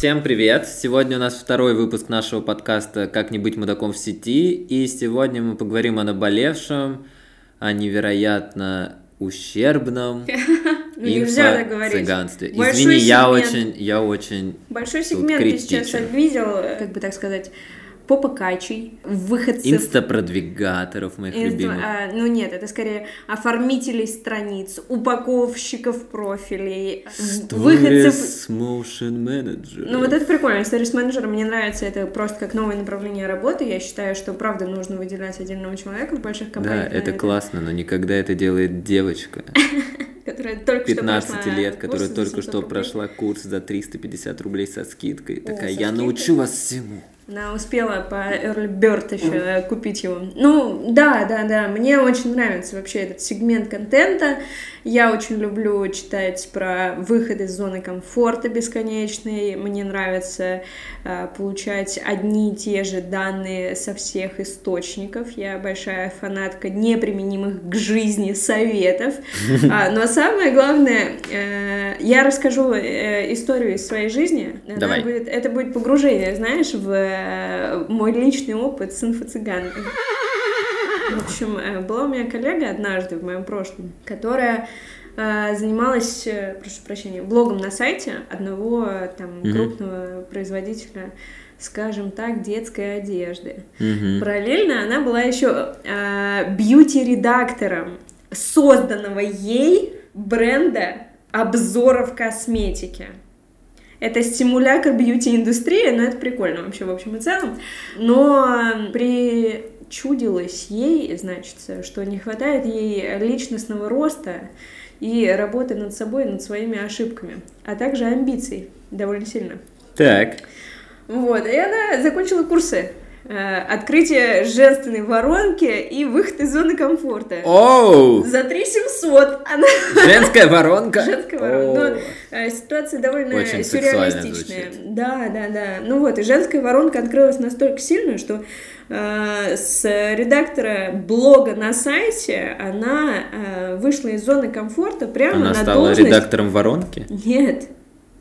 всем привет! Сегодня у нас второй выпуск нашего подкаста «Как не быть мудаком в сети», и сегодня мы поговорим о наболевшем, о невероятно ущербном Ну, нельзя так говорить. цыганстве. Большой Извини, я очень, я очень... Большой сегмент ты сейчас э, как бы так сказать, попокачей, выходцев. Инстапродвигаторов моих Инста- любимых. а, ну нет, это скорее оформителей страниц, упаковщиков профилей, выходцев. Motion Manager. Ну вот это прикольно. Stories менеджер мне нравится, это просто как новое направление работы. Я считаю, что правда нужно выделять отдельного человека в больших Да, компаниях. на это классно, но никогда это делает девочка Которая только 15 что лет, которая только 700 что рублей. прошла курс за 350 рублей со скидкой. Такая, со я скидкой? научу вас всему. Она успела по Early Bird еще э, купить его. Ну, да, да, да, мне очень нравится вообще этот сегмент контента. Я очень люблю читать про выход из зоны комфорта бесконечный. Мне нравится э, получать одни и те же данные со всех источников. Я большая фанатка неприменимых к жизни советов. А, но самое главное, э, я расскажу э, историю из своей жизни. Она Давай. будет- это будет погружение, знаешь, в э, мой личный опыт с инфо-цыганкой. В общем, э, была у меня коллега однажды в моем прошлом, которая э, занималась, прошу прощения, блогом на сайте одного там Мгм. крупного производителя, скажем так, детской одежды. Мгм. Параллельно она была еще э, бьюти-редактором созданного ей бренда обзоров косметики. Это стимулятор бьюти-индустрии, но это прикольно вообще в общем и целом. Но причудилось ей, значит, что не хватает ей личностного роста и работы над собой, над своими ошибками, а также амбиций довольно сильно. Так, Вот, и она закончила курсы открытие женственной воронки и выход из зоны комфорта. оу, За 3 700 она женская воронка. женская воронка. Но э, ситуация довольно Очень сюрреалистичная. Да, да, да. Ну вот, и женская воронка открылась настолько сильно, что э, с редактора блога на сайте она э, вышла из зоны комфорта прямо Она на стала должность... редактором воронки. Нет,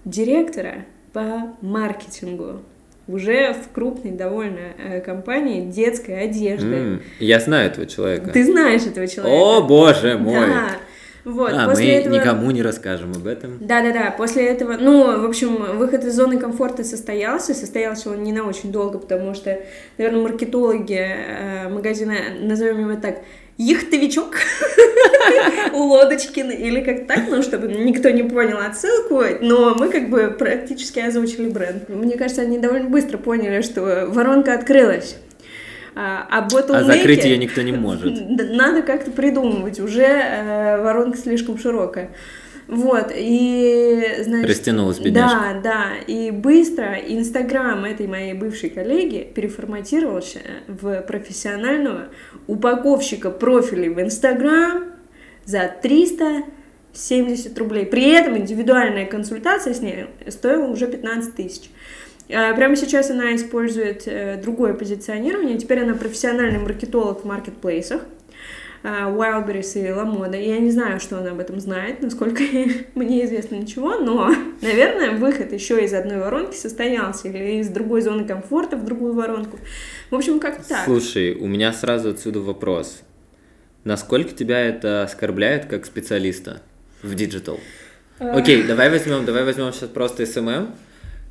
директора по маркетингу уже в крупной довольно э, компании детской одежды. М, Я знаю этого человека. Ты знаешь этого человека? О, боже мой. Да. Вот, а, мы после этого... никому не расскажем об этом. Да-да-да, после этого, ну, в общем, выход из зоны комфорта состоялся, состоялся он не на очень долго, потому что, наверное, маркетологи э, магазина, назовем его так, яхтовичок, Лодочкин, или как так, ну, чтобы никто не понял отсылку, но мы как бы практически озвучили бренд. Мне кажется, они довольно быстро поняли, что воронка открылась. А, а А закрыть ее никто не может. Надо как-то придумывать, уже э, воронка слишком широкая. Вот, и, значит... Растянулась бедняжка. Да, да, и быстро Инстаграм этой моей бывшей коллеги переформатировался в профессионального упаковщика профилей в Инстаграм за 370 рублей. При этом индивидуальная консультация с ней стоила уже 15 тысяч. А, Прямо сейчас она использует э, другое позиционирование. Теперь она профессиональный маркетолог в маркетплейсах. А, Wildberries и Ламода. Я не знаю, что она об этом знает, насколько мне известно ничего, но, наверное, выход еще из одной воронки состоялся, или из другой зоны комфорта в другую воронку. В общем, как так. Слушай, у меня сразу отсюда вопрос. Насколько тебя это оскорбляет как специалиста в digital? А. Окей, давай возьмем, давай возьмем сейчас просто SMM,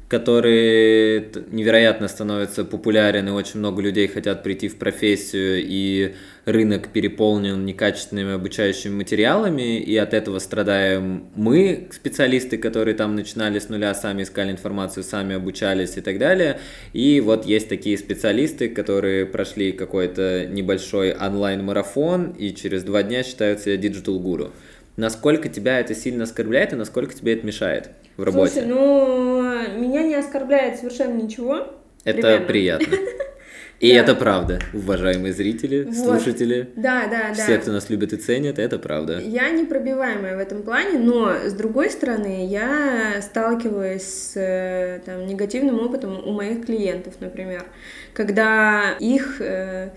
который невероятно становится популярен, и очень много людей хотят прийти в профессию, и рынок переполнен некачественными обучающими материалами, и от этого страдаем мы, специалисты, которые там начинали с нуля, сами искали информацию, сами обучались и так далее. И вот есть такие специалисты, которые прошли какой-то небольшой онлайн-марафон, и через два дня считают себя digital-гуру. Насколько тебя это сильно оскорбляет и насколько тебе это мешает в работе? Слушай, ну, меня не оскорбляет совершенно ничего. Это примерно. приятно. И Да. это правда, уважаемые зрители, Вот. слушатели, Да, да, да. все, кто нас любит и ценит, это правда. Я непробиваемая в этом плане, но с другой стороны, я сталкиваюсь с э, там, негативным опытом у моих клиентов, например, когда их э,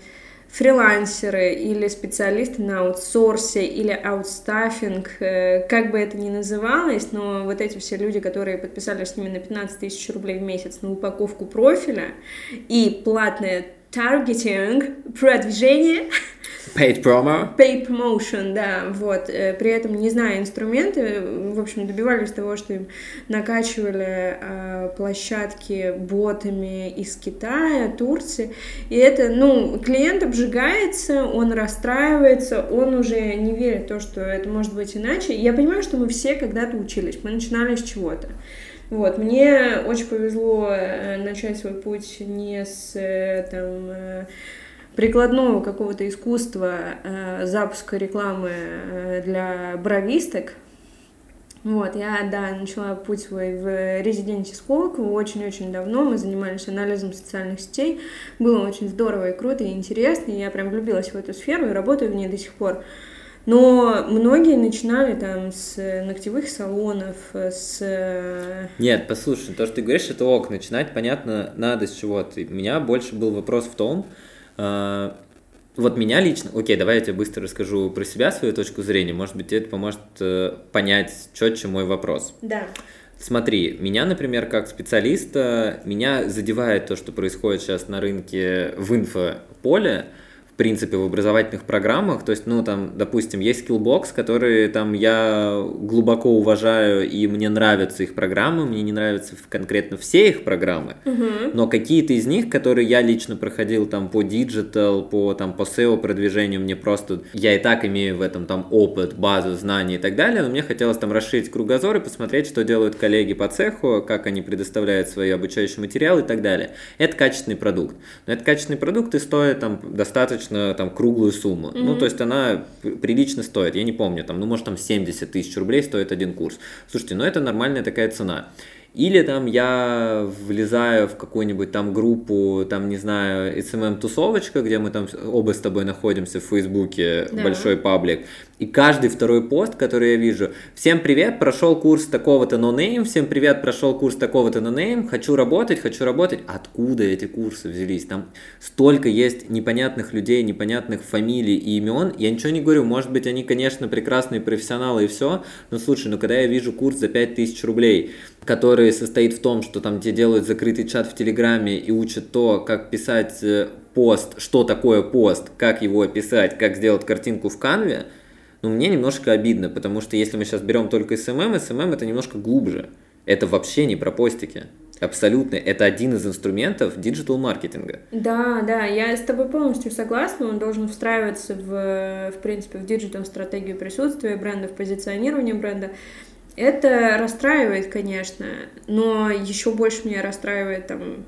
фрилансеры или специалисты на аутсорсе или аутстаффинг, э, как бы это ни называлось, но вот эти все люди, которые подписались с ними на 15 тысяч рублей в месяц на упаковку профиля и платное таргетинг, продвижение, Paid promo. Paid promotion, да, вот. Э, при этом, не зная инструменты, в общем, добивались того, что им накачивали э, площадки ботами из Китая, Турции. И это, ну, клиент обжигается, он расстраивается, он уже не верит в то, что это может быть иначе. Я понимаю, что мы все когда-то учились, мы начинали с чего-то. Вот, мне очень повезло э, начать свой путь не с э, там прикладного какого-то искусства э, запуска рекламы э, для бровисток. Вот, я, да, начала путь свой в резиденте Сколково очень-очень давно. Мы занимались анализом социальных сетей. Было очень здорово и круто, и интересно. И я прям влюбилась в эту сферу и работаю в ней до сих пор. Но многие начинали там с ногтевых салонов, с... Нет, послушай, то, что ты говоришь, это ок, начинать, понятно, надо с чего-то. У меня больше был вопрос в том, а, вот меня лично, окей, давай я тебе быстро расскажу про себя, свою точку зрения, может быть, тебе это поможет э, понять четче мой вопрос. Да. Смотри, меня, например, как специалиста, меня задевает то, что происходит сейчас на рынке в инфополе, в принципе, в образовательных программах. То есть, ну, там, допустим, есть Skillbox, которые там я глубоко уважаю, и мне нравятся их программы, мне не нравятся конкретно все их программы, угу. но какие-то из них, которые я лично проходил там по digital, по там по SEO продвижению, мне просто, я и так имею в этом там опыт, базу, знания и так далее, но мне хотелось там расширить кругозор и посмотреть, что делают коллеги по цеху, как они предоставляют свои обучающие материалы и так далее. Это качественный продукт. Но это качественный продукт и стоит там достаточно достаточно там круглую сумму. Mm-hmm. Ну, то есть она прилично стоит, я не помню, там, ну, может, там 70 тысяч рублей стоит один курс. Слушайте, ну, это нормальная такая цена. Или там я влезаю в какую-нибудь там группу, там, не знаю, SMM-тусовочка, где мы там оба с тобой находимся в Фейсбуке, да. большой паблик, и каждый второй пост, который я вижу, всем привет, прошел курс такого-то нонейм, всем привет, прошел курс такого-то нонейм, хочу работать, хочу работать. Откуда эти курсы взялись? Там столько есть непонятных людей, непонятных фамилий и имен. Я ничего не говорю, может быть, они, конечно, прекрасные профессионалы и все, но слушай, ну когда я вижу курс за 5000 рублей, который состоит в том, что там тебе делают закрытый чат в Телеграме и учат то, как писать э, пост, что такое пост, как его описать, как сделать картинку в канве, ну, мне немножко обидно, потому что если мы сейчас берем только SMM, SMM это немножко глубже. Это вообще не про постики. Абсолютно. Это один из инструментов digital-маркетинга. Да, да, я с тобой полностью согласна. Он должен встраиваться в, в принципе, в digital-стратегию присутствия бренда, в позиционирование бренда. Это расстраивает, конечно, но еще больше меня расстраивает там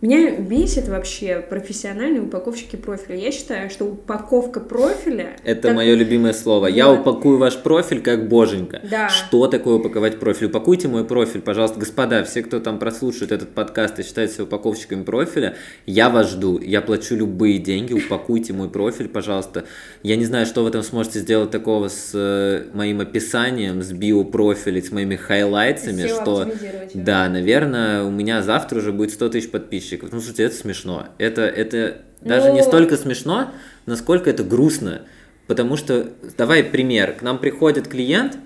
меня бесит вообще профессиональные упаковщики профиля. Я считаю, что упаковка профиля... Это так... мое любимое слово. Вот. Я упакую ваш профиль как боженька. Да. Что такое упаковать профиль? Упакуйте мой профиль, пожалуйста. Господа, все, кто там прослушает этот подкаст и считает себя упаковщиками профиля, я вас жду. Я плачу любые деньги. Упакуйте мой профиль, пожалуйста. Я не знаю, что вы там сможете сделать такого с э, моим описанием, с биопрофилем, с моими хайлайтсами, что... Да, наверное, у меня завтра уже будет 100 тысяч подписчиков подписчиков. Ну, слушайте, это смешно. Это, это даже ну... не столько смешно, насколько это грустно. Потому что, давай пример, к нам приходит клиент,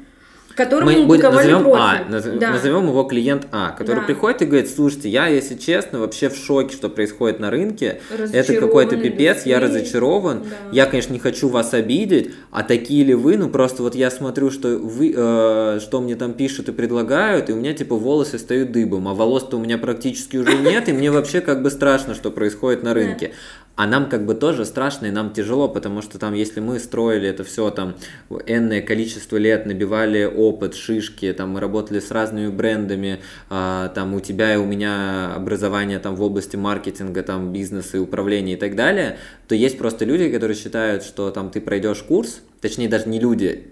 Которому мы будем, назовем профиль. А, наз, да. назовем его клиент А, который да. приходит и говорит, слушайте, я, если честно, вообще в шоке, что происходит на рынке, это какой-то пипец, я разочарован, да. я, конечно, не хочу вас обидеть, а такие ли вы, ну просто вот я смотрю, что вы, э, что мне там пишут и предлагают, и у меня типа волосы встают дыбом, а волос-то у меня практически уже нет, и мне вообще как бы страшно, что происходит на рынке. А нам как бы тоже страшно и нам тяжело, потому что там, если мы строили это все там энное количество лет, набивали опыт, шишки, там мы работали с разными брендами, а, там у тебя и у меня образование там в области маркетинга, там бизнеса и управления и так далее, то есть просто люди, которые считают, что там ты пройдешь курс, точнее даже не люди,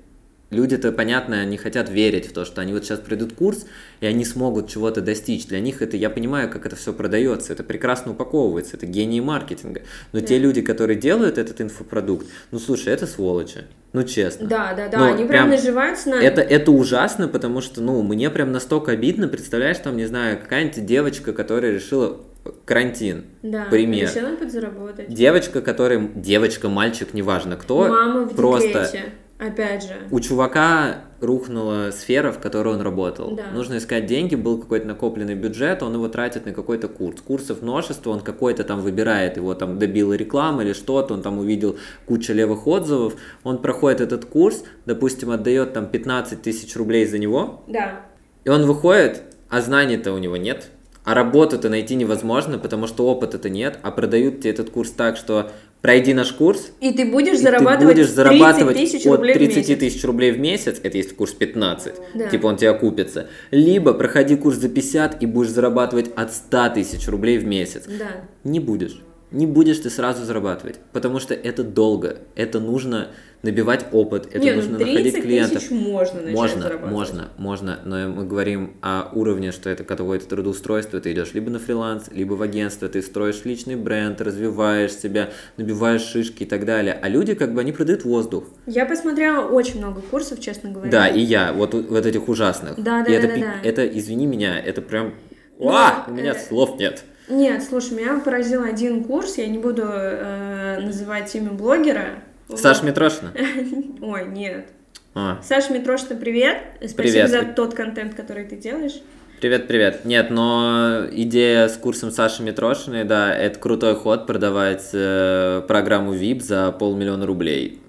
люди-то, понятно, не хотят верить в то, что они вот сейчас пройдут курс, и они смогут чего-то достичь. Для них это, я понимаю, как это все продается, это прекрасно упаковывается, это гении маркетинга. Но да. те люди, которые делают этот инфопродукт, ну, слушай, это сволочи. Ну, честно. Да, да, да, ну, они прям, прям наживаются на... Это, это ужасно, потому что, ну, мне прям настолько обидно, представляешь, там, не знаю, какая-нибудь девочка, которая решила карантин. Да, Пример. решила подзаработать. Девочка, которая... Девочка, мальчик, неважно кто. Мама в просто декрете, опять же. у чувака рухнула сфера, в которой он работал. Да. Нужно искать деньги, был какой-то накопленный бюджет, он его тратит на какой-то курс. Курсов множество, он какой-то там выбирает, его там добила реклама или что-то, он там увидел кучу левых отзывов, он проходит этот курс, допустим, отдает там 15 тысяч рублей за него, Да. и он выходит, а знаний-то у него нет, а работу-то найти невозможно, потому что опыта-то нет, а продают тебе этот курс так, что пройди наш курс, И ты будешь и зарабатывать, ты будешь зарабатывать 30 тысяч от рублей в 30 месяц. тысяч рублей в месяц, это если курс 15, Да. типа он тебе окупится. Либо проходи курс за 50 и будешь зарабатывать от 100 тысяч рублей в месяц. Да. Не будешь. Не будешь ты сразу зарабатывать, потому что это долго, это нужно набивать опыт, это Не, ну нужно 30 находить клиентов. тысяч можно начать Можно, зарабатывать. можно, можно, но мы говорим о уровне, что это какое-то трудоустройство, ты идешь либо на фриланс, либо в агентство, ты строишь личный бренд, развиваешь себя, набиваешь шишки и так далее. А люди, как бы, они продают воздух. Я посмотрела очень много курсов, честно говоря. Да, и я, вот, вот этих ужасных. Да, да, и это, да, да. это, извини меня, это прям... Ну, А, у меня э, слов нет. Нет, слушай, меня поразил один курс, я не буду э, называть имя блогера. Саша Митрошина? Ой, нет. А, Саша Митрошина, привет. Спасибо Привет. за тот контент, который ты делаешь. Привет, привет. Нет, но идея с курсом Саши Митрошиной, да, это крутой ход продавать э, программу VIP за полмиллиона рублей.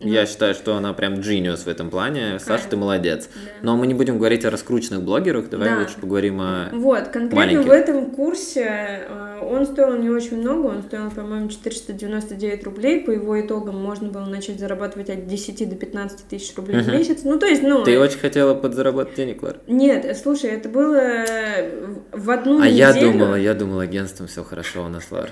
Я считаю, что она прям genius в этом плане. Саша, ты молодец. Но мы не будем говорить о раскрученных блогерах, давай Да. лучше поговорим о... Вот, конкретно Маленьких. в этом курсе э, он стоил не очень много, он стоил, по-моему, 499 рублей. По его итогам можно было начать зарабатывать от 10 до 15 тысяч рублей в Мгм. месяц. Ну, то есть, ну... Ты очень хотела подзаработать денег, Лар? Нет, э, слушай, это было э, в- в одну А я неделю. думала, я думала, агентством все хорошо у нас, Лар.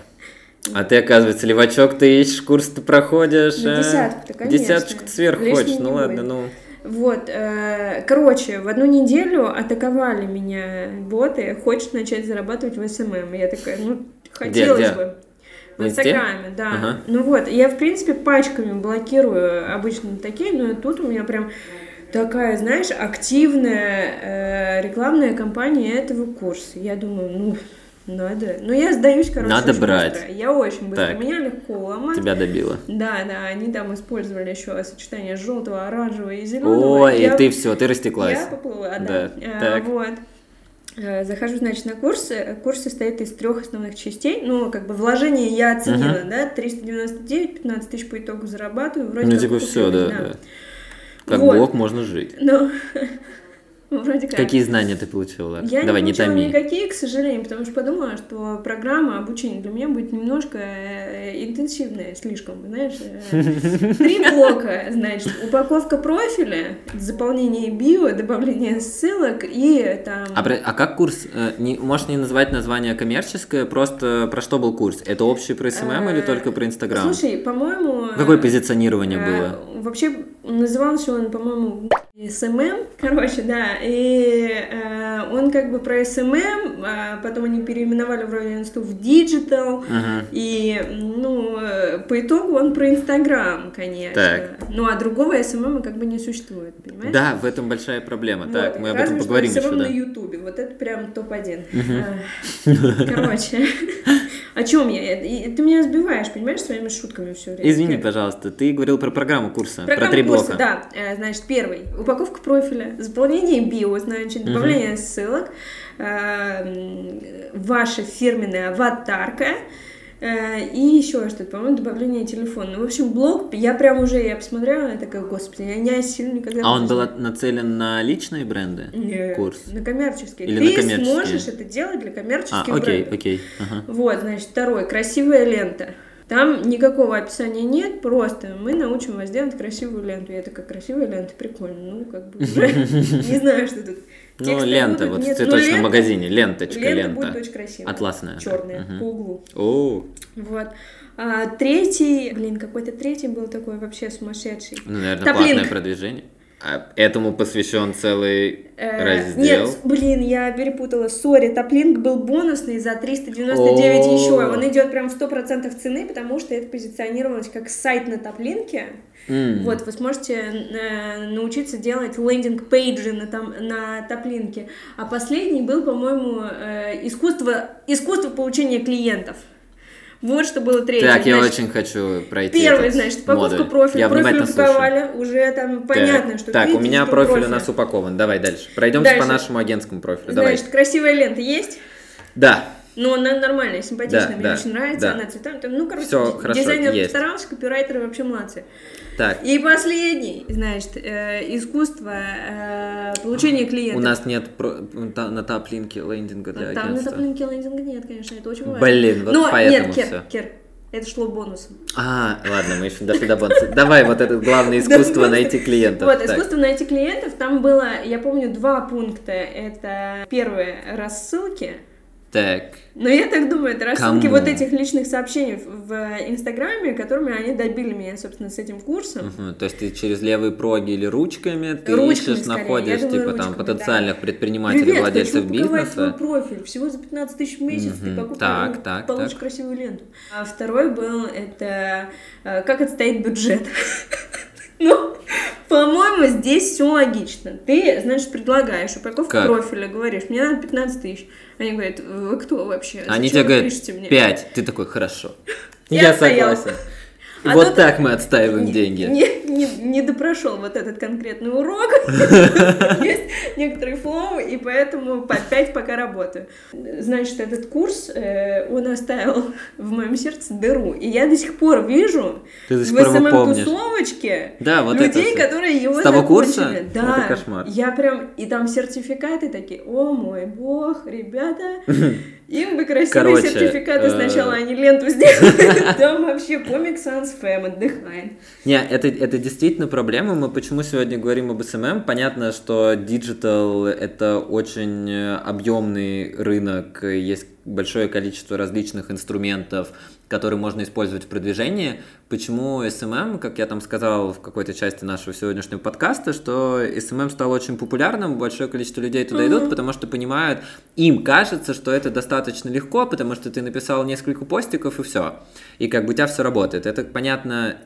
А ты, оказывается, левачок ты ищешь, курс ты проходишь. Ну, а? десятку-то, конечно. Десяточку сверху Лишней хочешь, ну ладно, будет. ну... Вот, э, короче, в одну неделю атаковали меня боты, хочешь начать зарабатывать в SMM. Я такая, ну, хотелось где? бы. В? Инстаграме, да. Ага. Ну вот, я, в принципе, пачками блокирую обычно такие, но тут у меня прям такая, знаешь, активная э, рекламная кампания этого курса. Я думаю, ну, надо. Ну, я сдаюсь, короче, Надо брать. быстро. Я очень быстро. Так. Меня легко ломать. Тебя добило. Да, да, они там использовали еще сочетание желтого, оранжевого и зеленого. Ой, я, и ты все, ты растеклась. Я поплыла, Да, да. А, так. Вот. Э, Захожу, значит, на курс. Э, Курс состоит из трех основных частей. Ну, как бы вложение я оценила, да, 399, 15 тысяч по итогу зарабатываю. Вроде Ну, типа, все, да, да. Как Вот. бог можно жить. Ну, вроде как. Какие знания ты получила? Я Давай, не не получила томи. никакие, к сожалению, потому что подумала, что программа обучения для меня будет немножко э, интенсивная слишком, знаешь. э, Три блока, значит, упаковка профиля, заполнение био, добавление ссылок и там... А, а как курс? э, Не, можешь не называть название коммерческое, просто про что был курс? Это общий про SMM или только про Инстаграм? Слушай, по-моему... Какое позиционирование было? Вообще назывался он, по-моему, SMM, короче, да, и э, он как бы про SMM, а потом они переименовали вроде инсту в Digital, Мгм. и, ну, э, по итогу он про Инстаграм, конечно. Так. Ну, а другого SMM как бы не существует, понимаешь? Да, в этом большая проблема. Вот, Так, мы об этом поговорим еще, на да. Ютубе, вот это прям топ-1. А, Короче, о чем я? Ты меня сбиваешь, понимаешь, своими шутками все время. Извини, пожалуйста, ты говорил про программу курса, про три курса, блока. да. Э, Значит, первый. Упаковка профиля, заполнение био, значит, добавление ссылок, э, м, ваша фирменная аватарка, э, и еще что-то, по-моему, добавление телефона. Ну, в общем, блог, я прям уже, я посмотрела, я такая, господи, я не осилю никогда. А он в жизни». был нацелен на личные бренды? Нет, Курс. на коммерческие. Или Ты на коммерческие? сможешь это делать для А, коммерческих окей, брендов. окей. ага. Вот, значит, второй. Красивая лента. Там никакого описания нет, просто мы научим вас делать красивую ленту. Я такая, красивая лента, прикольно. Ну, как бы уже не знаю, что тут. Ну, лента, вот в цветочном лента- магазине, ленточка, Лента будет очень красивая. Атласная. Черная, по углу. Вот. А, третий, блин, какой-то третий был такой вообще сумасшедший. ну, наверное, платное продвижение. А этому посвящен целый Э, раздел. Нет, блин, я перепутала. Sorry, Taplink был бонусный за 399 О. еще. Он идет прям в 100% цены, потому что это позиционировалось как сайт на Taplink е. М. Вот, вы сможете э, научиться делать landing page и на, там, на Taplink е. А последний был, по-моему, э, искусство, искусство получения клиентов. Вот что было третье. Так, я Значит, очень хочу пройти Первый, значит, упаковка модуль. профиля. Я профиль слушаю. упаковали, уже там понятно, так, что Так, у меня профиль у нас упакован. Давай дальше. Пройдемся Дальше. по нашему агентскому профилю. Давай. Значит, красивая лента есть? Да. Ну, она нормальная, симпатичная, Да, мне да, очень нравится, да. она цветами. там, Ну, короче, Всё хорошо, дизайнер есть. постарался, копирайтеры вообще молодцы. Так, И последний, значит, э, искусство э, получения клиентов. у нас нет про- та- на таплинке лендинга для Там на агентства. топлинке лендинга нет, конечно, это очень важно. Блин, вот Но поэтому нет, Кер, всё. Кер, это шло бонусом. А, ладно, мы еще не дошли до бонуса. Давай вот это главное искусство найти клиентов. Вот, искусство найти клиентов, там было, я помню, два пункта. Это первое, рассылки. Так. Но я так думаю, это рассылки Кому? вот этих личных сообщений в Инстаграме, которыми они добили меня, собственно, с этим курсом. Мгм, То есть ты через левые проги или ручками ты Ручками ищешь, скорее, находишь, думаю, типа там ручками, потенциальных да. предпринимателей, Привет, владельцев хочу упаковать свой бизнеса. профиль. Всего за 15 тысяч в месяц ты Мгм. покупаешь, Так, так, получишь так. красивую ленту. А второй был, это э, как отстоять бюджет. Ну, по-моему, здесь все логично. Ты, значит, предлагаешь упаковку Как? профиля, говоришь, мне надо 15 тысяч. Они говорят, вы кто вообще? Они тебе говорят, пять. Ты такой, хорошо. Я Я согласен. А Вот тут- так мы отстаиваем деньги. Не, не, не допрошел вот этот конкретный урок. Есть некоторые флоу, и поэтому по 5 пока работаю. Значит, этот курс, э, он оставил в моем сердце дыру. И я до сих пор вижу в. SMM-тусовочке вот это людей, которые его С того курса? Да, я прям... И там сертификаты такие, о мой бог, ребята, им бы красивые сертификаты э, сначала, они ленту сделали. Там вообще Comic Sans отдыхает. Не, это, это действительно проблема. Мы почему сегодня говорим об SMM? Понятно, что digital это очень э, объемный рынок, есть большое количество различных инструментов, которые можно использовать в продвижении. Почему SMM, как я там сказал в какой-то части нашего сегодняшнего подкаста, что SMM стал очень популярным, большое количество людей туда идут, потому что понимают, им кажется, что это достаточно легко, потому что ты написал несколько постиков и все. И как бы у тебя все работает. Это, понятно,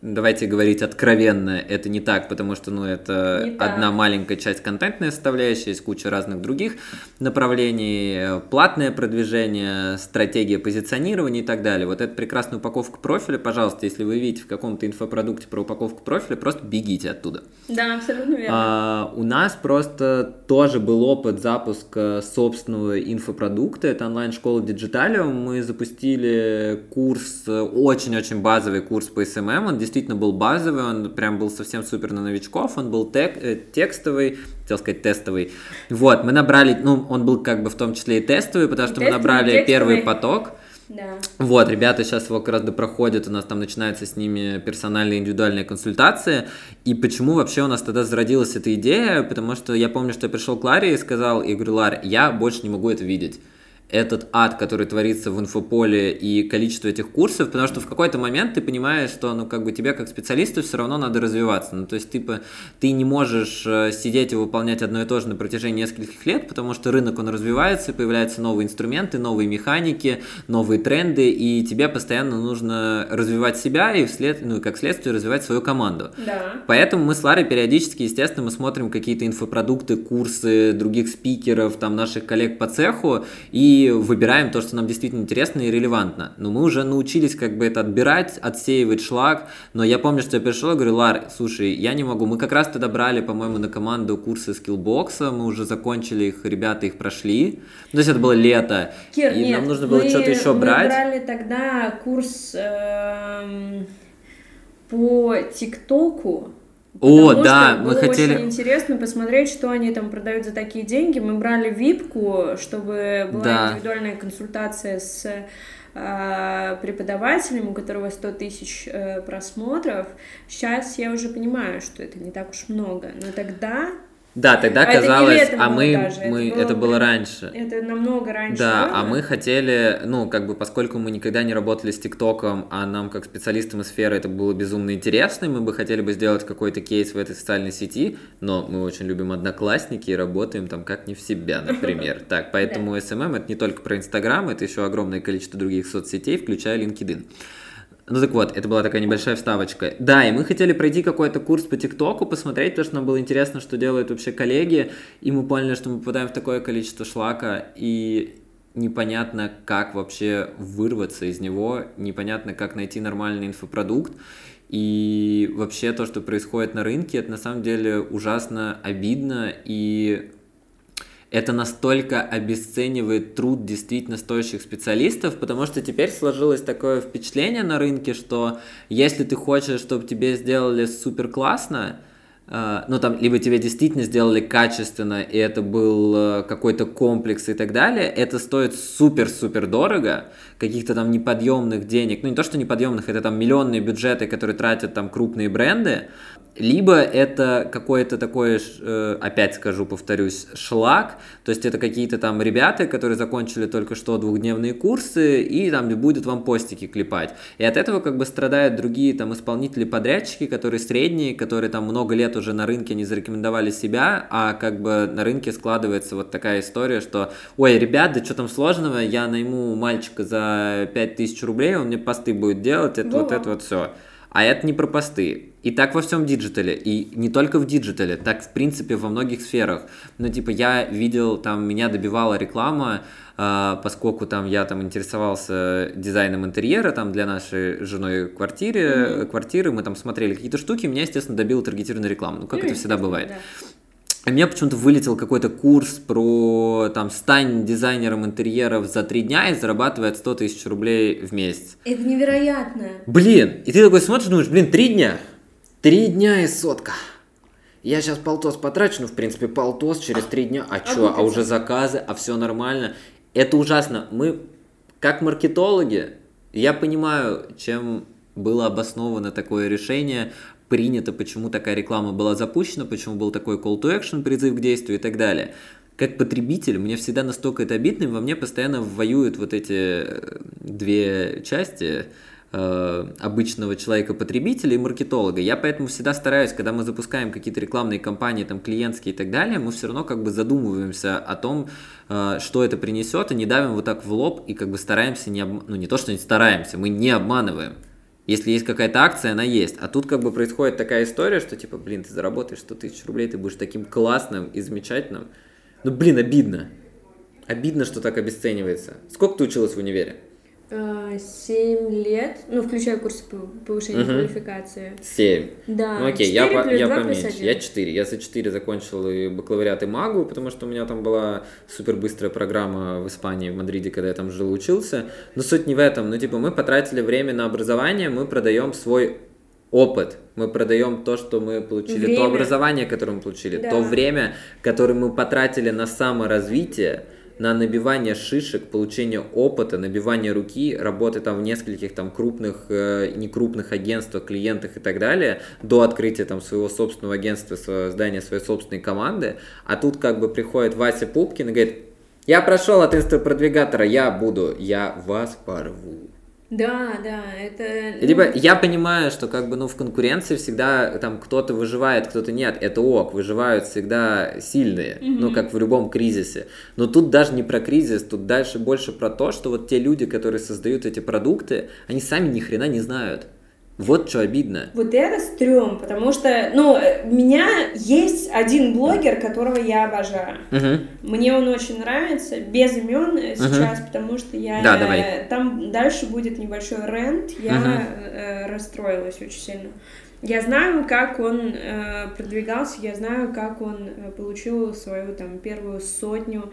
Давайте говорить откровенно, это не так, потому что, ну, это Не так. одна маленькая часть контентной составляющей, есть куча разных других направлений, э, платное продвижение, стратегия позиционирования и так далее. Вот эта прекрасная упаковка профиля, пожалуйста, если вы видите в каком-то инфопродукте про упаковку профиля, просто бегите оттуда. Да, абсолютно верно. А, у нас просто тоже был опыт запуска собственного инфопродукта, это онлайн-школа Digitalium. Мы запустили курс, э, очень-очень базовый курс по SMM, он действительно был базовый, он прям был совсем супер на новичков, он был тек- э, текстовый, хотел сказать тестовый. Вот, мы набрали, ну, он был как бы в том числе и тестовый, потому что мы Тестовый, набрали текстовый. первый поток. Да. Вот, ребята сейчас его как раз проходят, у нас там начинаются с ними персональные индивидуальные консультации. И почему вообще у нас тогда зародилась эта идея? Потому что я помню, что я пришел к Ларе и сказал, я говорю, Лар, я больше не могу это видеть. Этот ад, который творится в инфополе и количество этих курсов, потому что в какой-то момент ты понимаешь, что, ну, как бы тебе как специалисту все равно надо развиваться. Ну, то есть, типа, ты не можешь э, сидеть и выполнять одно и то же на протяжении нескольких лет, потому что рынок, он развивается, появляются новые инструменты, новые механики, новые тренды, и тебе постоянно нужно развивать себя и вслед, ну, и как следствие развивать свою команду. Да. Поэтому мы с Ларой периодически, естественно, мы смотрим какие-то инфопродукты, курсы других спикеров, там, наших коллег по цеху, и выбираем то, что нам действительно интересно и релевантно. Но мы уже научились как бы это отбирать, отсеивать шлак, но я помню, что я пришел и говорю, Лар, слушай, я не могу, мы как раз тогда брали, по-моему, на команду курсы скиллбокса, мы уже закончили их, ребята их прошли, Ну, то есть это было лето, Кир, и нет, нам нужно было мы- что-то еще мы брать. брали тогда курс эм, по ТикТоку. О, потому да, что мы было хотели- очень интересно посмотреть, что они там продают за такие деньги. Мы брали випку, чтобы была Да. индивидуальная консультация с э, преподавателем, у которого 100 тысяч э, просмотров. Сейчас я уже понимаю, что это не так уж много. Но тогда Да, тогда А это казалось, летом а мы, даже, это мы, было это было раньше. Это намного раньше. Да, было. а мы хотели, ну, как бы, поскольку мы никогда не работали с ТикТоком, а нам, как специалистам из сферы, это было безумно интересно, и мы бы хотели бы сделать какой-то кейс в этой социальной сети, но мы очень любим одноклассники и работаем там как не в себя, например. Так, поэтому SMM это не только про Инстаграм, это еще огромное количество других соцсетей, включая LinkedIn. Ну так вот, это была такая небольшая вставочка. Да, и мы хотели пройти какой-то курс по ТикТоку, посмотреть, потому что нам было интересно, что делают вообще коллеги, и мы поняли, что мы попадаем в такое количество шлака, и непонятно, как вообще вырваться из него, непонятно, как найти нормальный инфопродукт, и вообще то, что происходит на рынке, это на самом деле ужасно обидно, и это настолько обесценивает труд действительно стоящих специалистов, потому что теперь сложилось такое впечатление на рынке, что если ты хочешь, чтобы тебе сделали супер классно, э, ну там, либо тебе действительно сделали качественно, и это был э, какой-то комплекс и так далее, это стоит супер-супер дорого, каких-то там неподъемных денег, ну не то, что неподъемных, это там миллионные бюджеты, которые тратят там крупные бренды, либо это какой-то такой, ш- э, опять скажу, повторюсь, шлак, то есть это какие-то там ребята, которые закончили только что двухдневные курсы и там будут вам постики клепать. И от этого как бы страдают другие там исполнители-подрядчики, которые средние, которые там много лет уже на рынке не зарекомендовали себя, а как бы на рынке складывается вот такая история, что, ой, ребят, да что там сложного, я найму мальчика за 5000 рублей, он мне посты будет делать, это вот Во. это вот все. А это не про посты. И так во всем диджитале. И не только в диджитале, так в принципе во многих сферах. Ну, типа, я видел, там меня добивала реклама, а, поскольку там я там интересовался дизайном интерьера там для нашей женой квартиры, квартиры, мы там смотрели какие-то штуки, меня, естественно, добила таргетированная реклама. Ну, как Ну, это всегда бывает. да. А меня почему-то вылетел какой-то курс про там стань дизайнером интерьеров за три дня и зарабатывает 100 тысяч рублей в месяц. Это невероятно. Блин, и ты такой смотришь, думаешь, блин, три дня. Три дня и сотка. Я сейчас полтос потрачу, ну, в принципе, полтос через три дня. А чё, а уже заказы, а все нормально. Это ужасно. Мы, как маркетологи, я понимаю, чем было обосновано такое решение, принято, почему такая реклама была запущена, почему был такой call to action, призыв к действию и так далее. Как потребитель, мне всегда настолько это обидно, и во мне постоянно воюют вот эти э, две части э, обычного человека-потребителя и маркетолога. Я поэтому всегда стараюсь, когда мы запускаем какие-то рекламные кампании, там, клиентские и так далее, мы все равно как бы задумываемся о том, э, что это принесет, и не давим вот так в лоб, и как бы стараемся не обм- ну не то, что не стараемся, мы не обманываем. Если есть какая-то акция, она есть. А тут как бы происходит такая история, что типа, блин, ты заработаешь 100 тысяч рублей, ты будешь таким классным и замечательным. Ну, блин, обидно. Обидно, что так обесценивается. Сколько ты училась в универе? А, Семь лет, ну, включая курсы пов- повышения Мгм. квалификации. Семь. Да, Ну окей, я, по- я поменьше. Я 4. Я за 4 закончил и бакалавриат, и магу, потому что у меня там была супер быстрая программа в Испании, в Мадриде, когда я там жил учился. Но суть не в этом. Ну, типа, мы потратили время на образование, мы продаем свой опыт. Мы продаем то, что мы получили, Время. то образование, которое мы получили, Да. то время, которое мы потратили на саморазвитие, на набивание шишек, получение опыта, набивание руки, работы там в нескольких там крупных, э, некрупных агентствах, клиентах и так далее, до открытия там своего собственного агентства, создания своей собственной команды. А тут как бы приходит Вася Пупкин и говорит, я прошел от инстапродвигатора, я буду, я вас порву. Да, да, это... И, Либо я понимаю, что как бы ну в конкуренции всегда там кто-то выживает, кто-то нет. Это ок, выживают всегда сильные, ну как в любом кризисе. Но тут даже не про кризис, тут дальше больше про то, что вот те люди, которые создают эти продукты, они сами ни хрена не знают. Вот что обидно. Вот это стрём, потому что, ну, э, у меня есть один блогер, которого я обожаю. Мгм. Мне он очень нравится, без имен э, сейчас, потому что я... Да, давай. э, Там дальше будет небольшой рент, я Мгм. э, расстроилась очень сильно. Я знаю, как он э, продвигался, я знаю, как он получил свою там первую сотню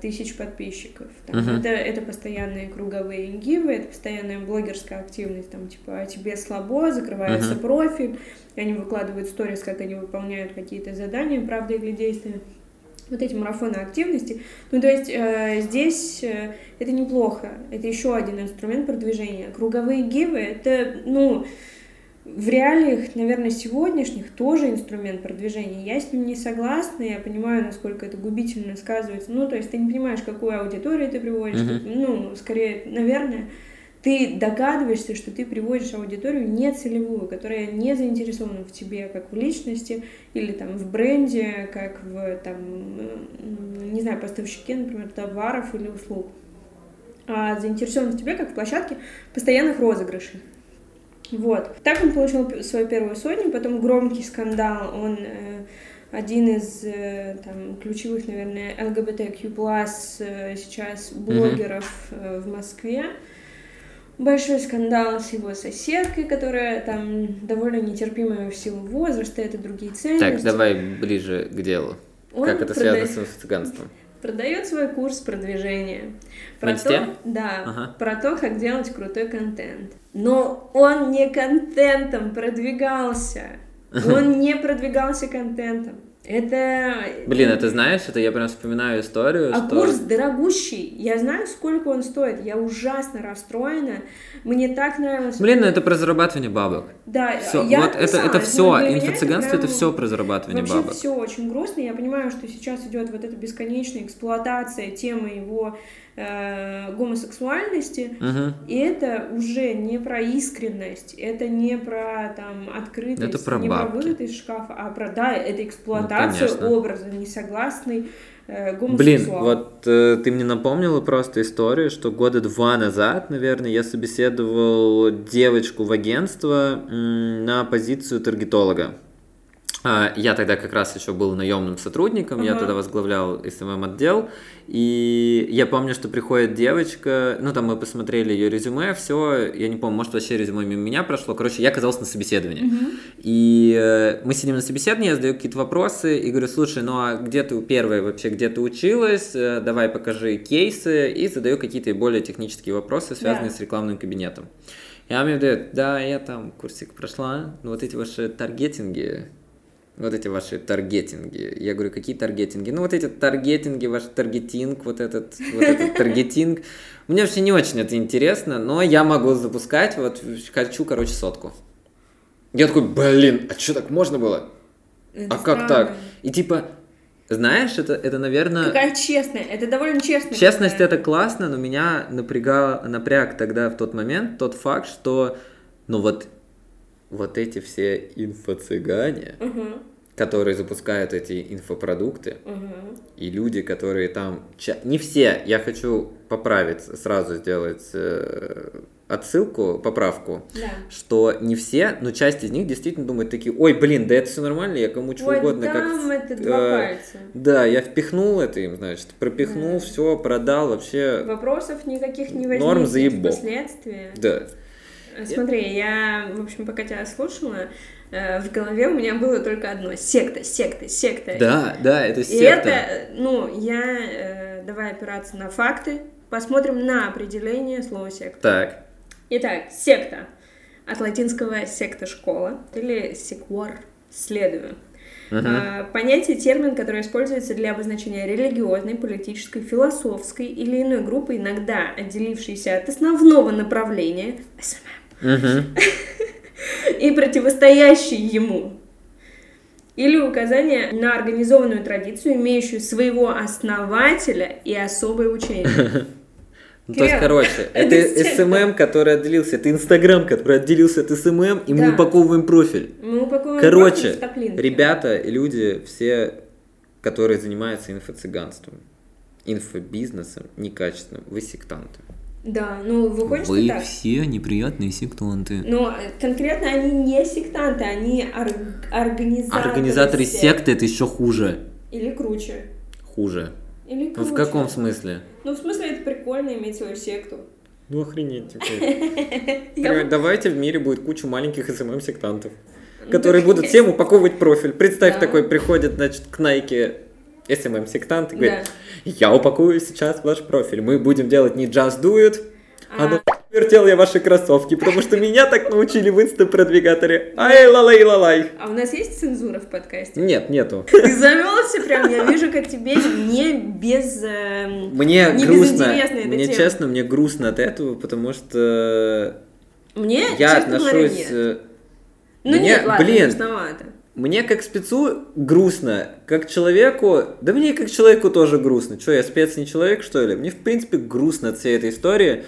тысяч подписчиков. Там, Мгм. это, это постоянные круговые гивы, это постоянная блогерская активность, там, типа, «А тебе слабо, закрывается Мгм. профиль, они выкладывают сторис, как они выполняют какие-то задания, правда или действия вот эти марафоны активности. Ну, то есть э, здесь э, это неплохо. Это еще один инструмент продвижения. Круговые гивы, это, ну, в реалиях, наверное, сегодняшних тоже инструмент продвижения. Я с ним не согласна, я понимаю, насколько это губительно сказывается. Ну, то есть ты не понимаешь, какую аудиторию ты приводишь. Мгм. Ну, скорее, наверное, ты догадываешься, что ты приводишь аудиторию не целевую, которая не заинтересована в тебе как в личности или там в бренде, как в там, не знаю, поставщике, например, товаров или услуг, а заинтересован в тебе как в площадке постоянных розыгрышей. Вот. Так он получил свою первую сотню, потом громкий скандал, он э, один из э, там, ключевых, наверное, ЛГБТQ+, э, сейчас блогеров э, в Москве. Большой скандал с его соседкой, которая там довольно нетерпимая в силу возраста, это другие ценности. Так, давай ближе к делу. Он как это прода- связано с цыганством? Продает свой курс продвижения. В Инсте? то, да, Ага. про то, как делать крутой контент. Но он не контентом продвигался. Он не продвигался контентом. Это... Блин, а ты знаешь, это я прям вспоминаю историю, А что... курс дорогущий. Я знаю, сколько он стоит. Я ужасно расстроена. Мне так нравилось. Блин, ну это про зарабатывание бабок. Да, Всё, я вот это, это все, инфо-цыганство это прям все про зарабатывание Вообще бабок. все очень грустно. Я понимаю, что сейчас идет вот эта бесконечная эксплуатация темы его э, гомосексуальности. Мгм. И это уже не про искренность, это не про там открытость, Это про не бабки. про выход из шкафа, а про да, это эксплуатация конечно. образа несогласный э, Блин, вот э, ты мне напомнила просто историю, что года два назад, наверное, я собеседовал девочку в агентство м, на позицию таргетолога. А, Я тогда как раз еще был наемным сотрудником, я Ага. тогда возглавлял SMM отдел, и я помню, что приходит девочка, ну там мы посмотрели ее резюме, все, я не помню, может вообще резюме мимо меня прошло, короче, я оказался на собеседовании. И э, мы сидим на собеседовании, я задаю какие-то вопросы и говорю, слушай, ну а где ты первая вообще, где ты училась, Э, давай покажи кейсы, и задаю какие-то более технические вопросы, связанные Да. с рекламным кабинетом. И она мне говорит, да, я там курсик прошла, но вот эти ваши таргетинги, вот эти ваши таргетинги. Я говорю, какие таргетинги? Ну, вот эти таргетинги, ваш таргетинг, вот этот, вот этот таргетинг. Мне вообще не очень это интересно, но я могу запускать, вот хочу, короче, сотку. Я такой, блин, а что так можно было? Это а как странно. так? И типа, знаешь, это, это, наверное... Какая честная, это довольно честная. Честность какая. это классно, но меня напрягал, напряг тогда в тот момент тот факт, что, ну вот, вот эти все инфо-цыгане, Мгм, которые запускают эти инфопродукты, мгм. и люди, которые там... Не все, я хочу поправить, сразу сделать э, отсылку, поправку, Да. что не все, но часть из них действительно думают такие, ой, блин, да это все нормально, я кому чего Ой, угодно, как... там в- это два э, пальца. Да, я впихнул это им, значит, пропихнул, Да. все, продал, вообще... Вопросов никаких не возникнет Норм заебал. впоследствии. Да. Смотри, я, в общем, пока тебя слушала, э, в голове у меня было только одно. Секта, секта, секта. Да, да, это И секта. это, ну, я, э, давай опираться на факты, посмотрим на определение слова секта. Так, Итак, секта. От латинского секта школа или секвор следую. А, Понятие, термин, который используется для обозначения религиозной, политической, философской или иной группы, иногда отделившейся от основного направления SMM, И противостоящей ему. Или указание на организованную традицию, имеющую своего основателя и особое учение. Ну, то есть, короче, это. SMM, который отделился, это Инстаграм, который отделился от SMM, и мы упаковываем профиль. Мы упаковываем Короче, профиль ребята люди, все, которые занимаются инфо-цыганством, инфобизнесом некачественным, вы сектанты. Да, ну выходит, что так. все неприятные сектанты. Но э, конкретно они не сектанты, они ор- организаторы. Организаторы сект. секты это еще хуже. Или круче. Хуже. Или Ну, круче. в каком смысле? Ну, в смысле, это прикольно иметь свою секту. Ну охренеть. типа. Давайте в мире будет куча маленьких СММ-сектантов, Ну, которые будут всем упаковывать профиль. Представь, такой приходит, значит, к Nike SMM-сектант и говорит. Я упакую сейчас ваш профиль, мы будем делать не just do it, а, А. ну вертел я ваши кроссовки, потому что меня так научили в инста-продвигаторе. Ай, лалай, лалай. А у нас есть цензура в подкасте? Нет, нету. Ты завелся прям, я вижу, как тебе не без... эм, Мне Не грустно, мне тема. честно, мне грустно от этого, потому что Мне, я честно говоря, отношусь... нет. э, Ну Мне, нет, ладно, блин. Мне как спецу грустно, как человеку, да мне как человеку тоже грустно. Что, я спец не человек, что ли? Мне, в принципе, грустно от всей этой истории.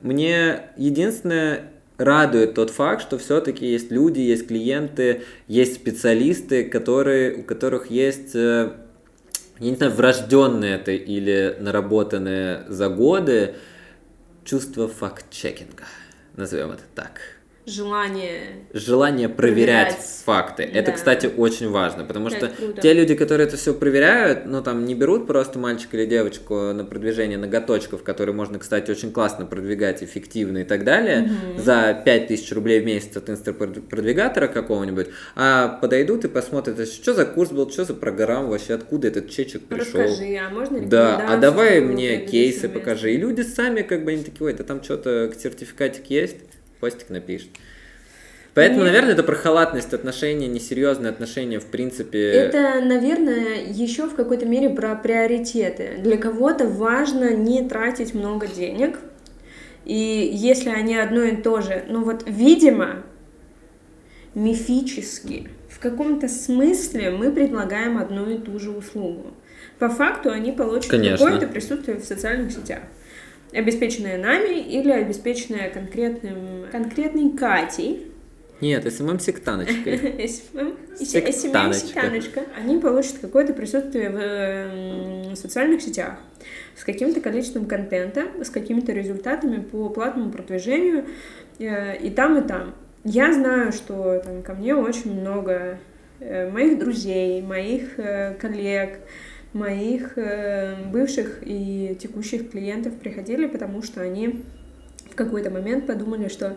Мне единственное радует тот факт, что все-таки есть люди, есть клиенты, есть специалисты, которые, у которых есть, э, я не знаю, врожденные это или наработанные за годы чувство факт-чекинга, назовем это так желание желание проверять, проверять. факты. Это, Да. кстати, очень важно, потому Это что круто. те люди, которые это все проверяют, ну там не берут просто мальчика или девочку на продвижение ноготочков, которые можно, кстати, очень классно продвигать, эффективно и так далее, за 5000 рублей в месяц от инстапродвигатора какого-нибудь, а подойдут и посмотрят, а что за курс был, что за программа вообще, откуда этот чечек пришел. Расскажи, а можно Да, а давай мне кейсы покажи. И люди сами как бы они такие, ой, да там что-то сертификатик есть, постик напишет. Поэтому, Мне- наверное, это про халатность отношения, несерьезные отношения, в принципе. Это, наверное, еще в какой-то мере про приоритеты. Для кого-то важно не тратить много денег. И если они одно и то же, ну вот, видимо, мифически, в каком-то смысле мы предлагаем одну и ту же услугу. По факту они получат какое-то присутствие в социальных сетях. Обеспеченное нами или обеспеченное конкретным, конкретной Катей, Нет, SMM-сектаночкой. SMM, Сектаночка. сектаночка, они получат какое-то присутствие в социальных сетях с каким-то количеством контента, с какими-то результатами по платному продвижению э, и там, и там. Я знаю, что там, ко мне очень много э, моих друзей, моих э, коллег, моих э, бывших и текущих клиентов приходили, потому что они в какой-то момент подумали, что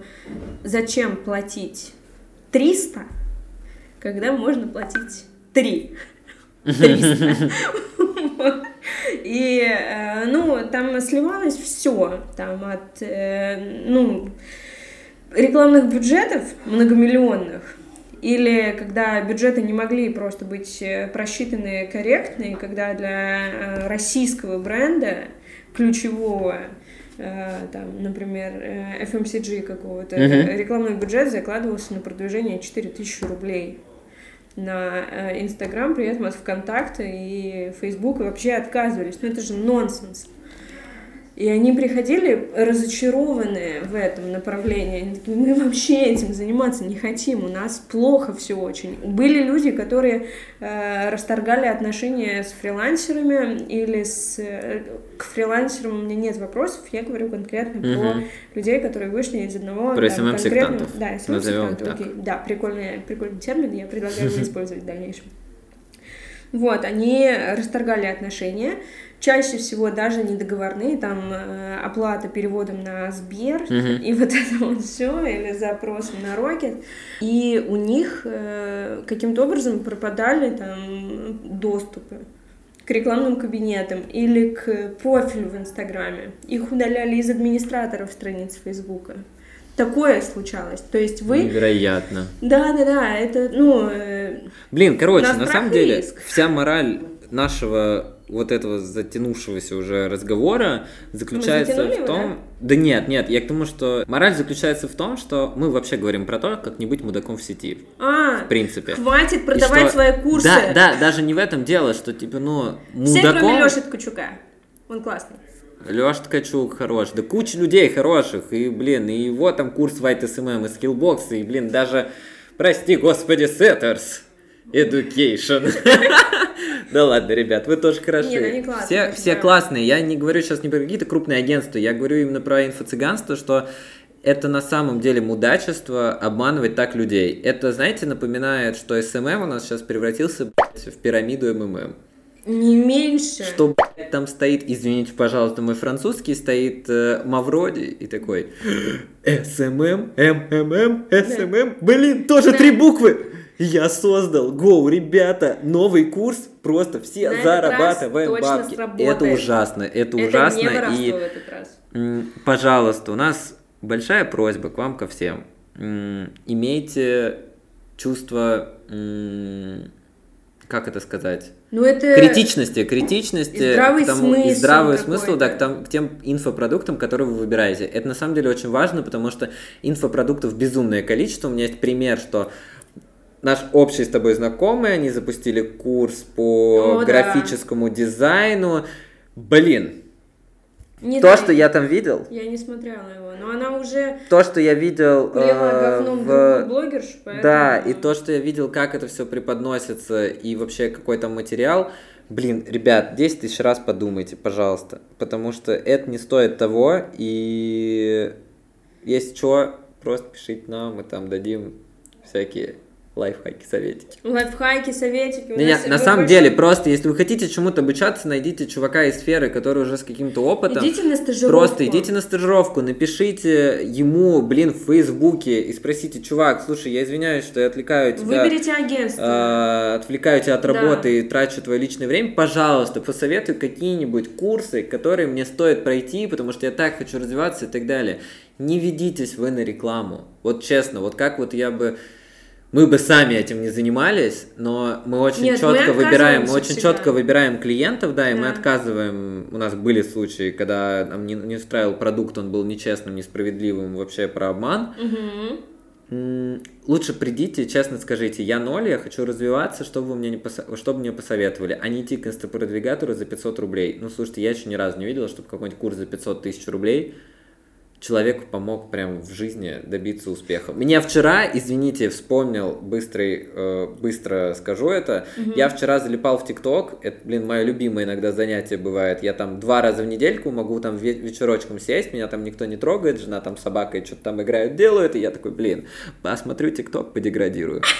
зачем платить 300, когда можно платить 3. 300. Вот. И, э, ну, там сливалось все, там от, э, ну, рекламных бюджетов многомиллионных, или когда бюджеты не могли просто быть э, просчитаны корректно, и когда для э, российского бренда ключевого, э, там, например, FMCG какого-то, э, рекламный бюджет закладывался на продвижение 4000 рублей на Инстаграм, при этом от ВКонтакта и Фейсбука вообще отказывались. Ну это же нонсенс. И они приходили разочарованные в этом направлении. Они такие, мы вообще этим заниматься не хотим, у нас плохо все очень. Были люди, которые э, расторгали отношения с фрилансерами или с... э, к фрилансерам у меня нет вопросов, я говорю конкретно про Мгм. людей, которые вышли из одного Про там, SMM-сектантов. конкретного... Да, SMM-сектантов, так. окей. Да, прикольный, прикольный термин, я предлагаю его использовать в дальнейшем. Вот, они расторгали отношения, чаще всего даже не договорные, там э, оплата переводом на Сбер Мгм. и вот это вот все, или запросом на Рокет. И у них э, каким-то образом пропадали там доступы к рекламным кабинетам или к профилю в Инстаграме. Их удаляли из администраторов страниц Фейсбука. Такое случалось. То есть вы... Невероятно. Да-да-да, это, ну, э, Блин, короче, На самом деле, риск. вся мораль нашего вот этого затянувшегося уже разговора заключается в его, том... Да? нет, нет, я к тому, что мораль заключается в том, что мы вообще говорим про то, как не быть мудаком в сети, а, в принципе. хватит продавать что- свои курсы. Да, да, даже не в этом дело, что типа, ну, Все, кроме мудаком... Леши Ткачука. Он классный. Леша Ткачук хорош, да куча людей хороших, и, блин, и его там курс White SMM, и Skillbox, и, блин, даже, прости господи, Setters Education. Да ладно, ребят, вы тоже хороши. Не, ну они классные, Все, все классные. Я не говорю сейчас не про какие-то крупные агентства, я говорю именно про инфо-цыганство, что это на самом деле мудачество обманывать так людей. Это, знаете, напоминает, что SMM у нас сейчас превратился в пирамиду МММ. Не меньше. Что, блядь, там стоит, извините, пожалуйста, мой французский, стоит э, Мавроди и такой SMM, МММ, SMM, блин, тоже Да. три буквы. Я создал, go, ребята, новый курс, просто все На зарабатываем бабки. сработает. Это ужасно, это, Это ужасно. не и, в этот раз. пожалуйста, у нас большая просьба к вам ко всем. Имейте чувство как это сказать? Ну это... Критичности, критичности. И здравый к тому, смысл И здравый смысл, да, к, там- к тем инфопродуктам, которые вы выбираете. Это на самом деле очень важно, потому что инфопродуктов безумное количество. У меня есть пример, что наш общий с тобой знакомый, они запустили курс по О, да. графическому дизайну. Блин, Не то, знаю, что я там видел, Я не смотрела его, но она уже то, что я видел э, говном в- блогершу, поэтому... Да, и то, что я видел, как это все преподносится, и вообще какой там материал, блин, ребят, 10 тысяч раз подумайте, пожалуйста, потому что это не стоит того, и если что, просто пишите нам, мы там дадим всякие лайфхаки, советики. Лайфхаки, советики. у Не, нас не, на самом большой- деле, просто, если вы хотите чему-то обучаться, найдите чувака из сферы, который уже с каким-то опытом. Идите на стажировку. Просто идите на стажировку, напишите ему, блин, в Фейсбуке и спросите, чувак, слушай, я извиняюсь, что я отвлекаю тебя, Выберите агентство. э, отвлекаю тебя от Да. работы и трачу твое личное время, пожалуйста, посоветуй какие-нибудь курсы, которые мне стоит пройти, потому что я так хочу развиваться и так далее. Не ведитесь вы на рекламу. Вот честно, вот как вот я бы... Мы бы сами этим не занимались, но мы очень Нет, мы четко выбираем, мы очень всегда. четко выбираем клиентов, да, и мы Да. отказываем. У нас были случаи, когда нам не, не устраивал продукт, он был нечестным, несправедливым, вообще про обман. М, Лучше придите честно скажите, я ноль, я хочу развиваться, что бы вы мне, не посо- что бы мне посоветовали, а не идти к инстапродвигатору за 500 рублей. Ну, слушайте, я еще ни разу не видел, чтобы какой-нибудь курс за 500 тысяч рублей человеку помог прям в жизни добиться успеха. Меня вчера, извините, вспомнил, быстрый, э, быстро скажу это, я вчера залипал в ТикТок, это, блин, мое любимое иногда занятие бывает, я там два раза в недельку могу там ве- вечерочком сесть, меня там никто не трогает, жена там собакой что-то там играют, делают, и я такой, блин, посмотрю ТикТок, подеградирую.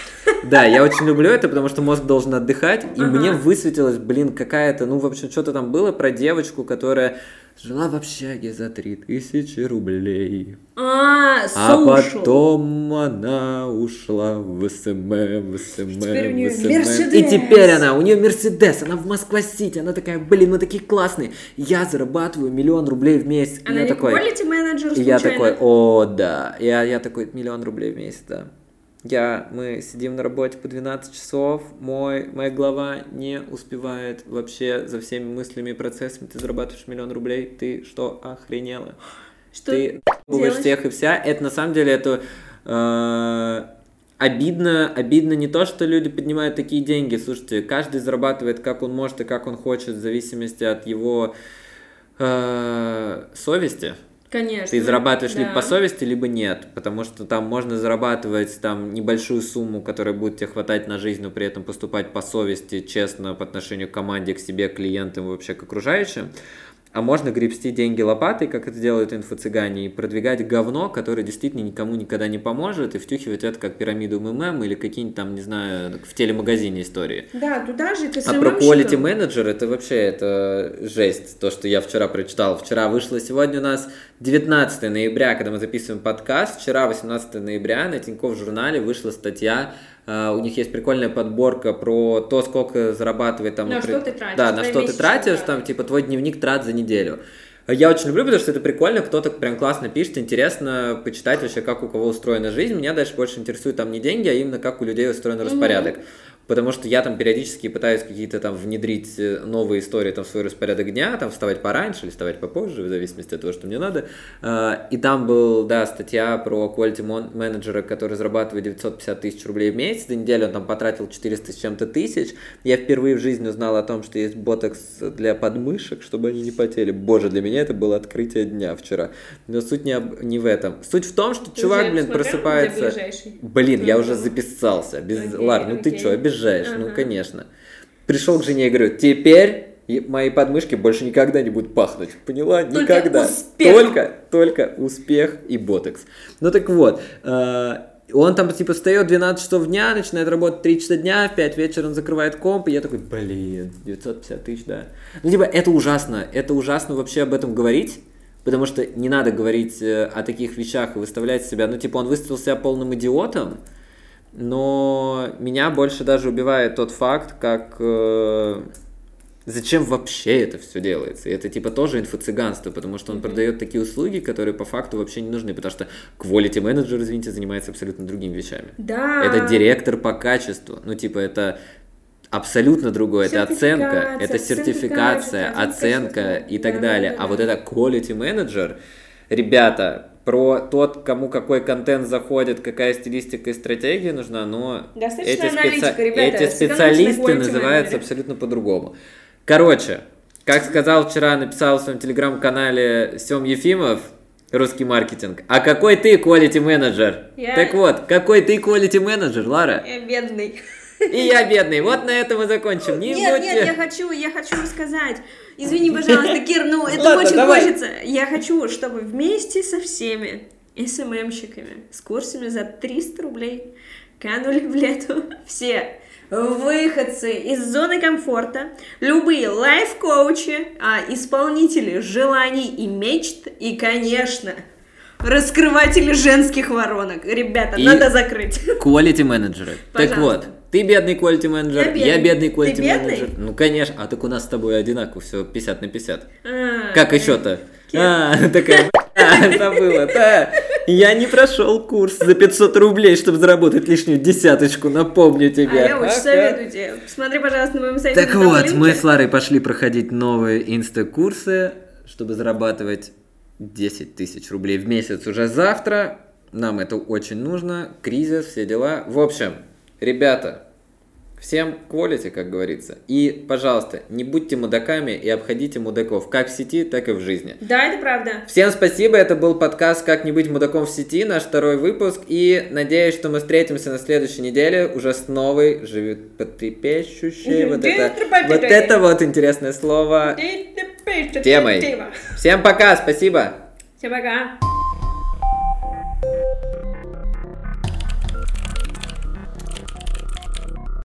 Да, я очень люблю это, потому что мозг должен отдыхать, и мне высветилась, блин, какая-то, ну, в общем, что-то там было про девочку, которая жила в общаге за 3000 рублей. А, А потом она ушла в SMM, в SMM, в SMM. И теперь она, у нее Mercedes, она в Москва-Сити, она такая, блин, мы такие классные, я зарабатываю миллион рублей в месяц. И Она я не такой, менеджер и я такой, о, да. Я, я такой, миллион рублей в месяц, да. Я, мы сидим на работе по 12 часов, мой, моя голова не успевает вообще за всеми мыслями и процессами. Ты зарабатываешь миллион рублей, ты что, охренела? Что ты делаешь? всех и вся. Это на самом деле это э, обидно, обидно не то, что люди поднимают такие деньги. Слушайте, каждый зарабатывает как он может и как он хочет, в зависимости от его э, совести. Конечно. Ты зарабатываешь либо да. по совести, либо нет, потому что там можно зарабатывать там небольшую сумму, которая будет тебе хватать на жизнь, но при этом поступать по совести, честно по отношению к команде, к себе, к клиентам и вообще к окружающим. А можно гребсти деньги лопатой, как это делают инфо-цыгане, и продвигать говно, которое действительно никому никогда не поможет, и втюхивать это как пирамиду МММ или какие-нибудь там, не знаю, в телемагазине истории. Да, туда же ты А про quality manager это вообще это жесть, то, что я вчера прочитал. Вчера вышло, сегодня у нас 19 ноября, когда мы записываем подкаст. Вчера, 18 ноября, на Тинькофф журнале вышла статья. А, У них есть прикольная подборка про то, сколько зарабатывает там... На например- что ты тратишь, Да, на что ты тратишь, там, типа, твой дневник трат за неделю. Я очень люблю, потому что это прикольно, кто-то прям классно пишет, интересно почитать вообще, как у кого устроена жизнь. Меня дальше больше интересуют там не деньги, а именно как у людей устроен распорядок. Потому что я там периодически пытаюсь какие-то там внедрить э, новые истории там в свой распорядок дня, там вставать пораньше или вставать попозже, в зависимости от того, что мне надо. А, И там был, да, статья про quality менеджера, который зарабатывает 950 тысяч рублей в месяц. За неделю он там потратил 400 с чем-то тысяч. Я впервые в жизни узнал о том, что есть ботокс для подмышек, чтобы они не потели. Боже, для меня это было открытие дня вчера. Но суть не, об- не в этом. Суть в том, что Ты чувак, блин, просыпается... Блин, я уже записался. Без... Окей, Лар, ну ты окей. что, обижаешь? Ну, Ага. конечно. Пришел к жене и говорю, теперь мои подмышки больше никогда не будут пахнуть. Поняла? Только никогда. успех. Только, только успех и ботекс. Ну так вот, э, он там типа встает 12 часов дня, начинает работать 3 часа дня, в 5 вечера он закрывает комп, и я такой, блин, 950 тысяч, да. Ну типа это ужасно, это ужасно вообще об этом говорить, потому что не надо говорить э, о таких вещах и выставлять себя, ну типа он выставил себя полным идиотом, но меня больше даже убивает тот факт, как э, зачем вообще это все делается. И это типа тоже инфо-цыганство, потому что он продает такие услуги, которые по факту вообще не нужны, потому что quality менеджер, извините, занимается абсолютно другими вещами. Да. Это директор по качеству. Ну, типа, это абсолютно другое. Это оценка, это сертификация, сертификация, оценка и так Да, далее. да, да, А вот это quality manager, ребята, про тот, кому какой контент заходит, какая стилистика и стратегия нужна, но Достаточно эти, аналитика, ребята, эти специалисты называются абсолютно по-другому. Короче, как сказал вчера, написал в своем телеграм-канале Сем Ефимов, русский маркетинг. А какой ты quality менеджер? Я- Так вот, какой ты quality менеджер, Лара? Я бедный. И я бедный. Вот на этом мы закончим. Не Нет, будьте- нет, я хочу, я хочу сказать. Извини, пожалуйста, Кир, ну это Ладно, очень давай. хочется. Я хочу, чтобы вместе со всеми СММщиками с курсами за 300 рублей канули в лету все выходцы из зоны комфорта, любые лайф-коучи, а, исполнители желаний и мечт, и, конечно, раскрыватели женских воронок. Ребята, И- надо закрыть. Quality менеджеры. Так вот, ты бедный quality менеджер, Я я бедный. бедный quality бедный? менеджер. Ну, конечно. А так у нас с тобой одинаково, все 50 на 50. А, Как еще-то? А, такая, забыла, да. Я не прошел курс за 500 рублей, чтобы заработать лишнюю десяточку, напомню тебе. А я очень советую тебе. Посмотри, пожалуйста, на моем сайте. Так вот, мы с Ларой пошли проходить новые инста-курсы, чтобы зарабатывать 10 тысяч рублей в месяц уже завтра. Нам это очень нужно. Кризис, все дела. В общем, ребята, всем quality, как говорится. И, пожалуйста, не будьте мудаками и обходите мудаков как в сети, так и в жизни. Да, это правда. Всем спасибо, это был подкаст «Как не быть мудаком в сети», наш второй выпуск, и надеюсь, что мы встретимся на следующей неделе уже с новой, животрепещущей, вот это, вот это вот интересное слово, темой. Всем пока, спасибо! Всем пока.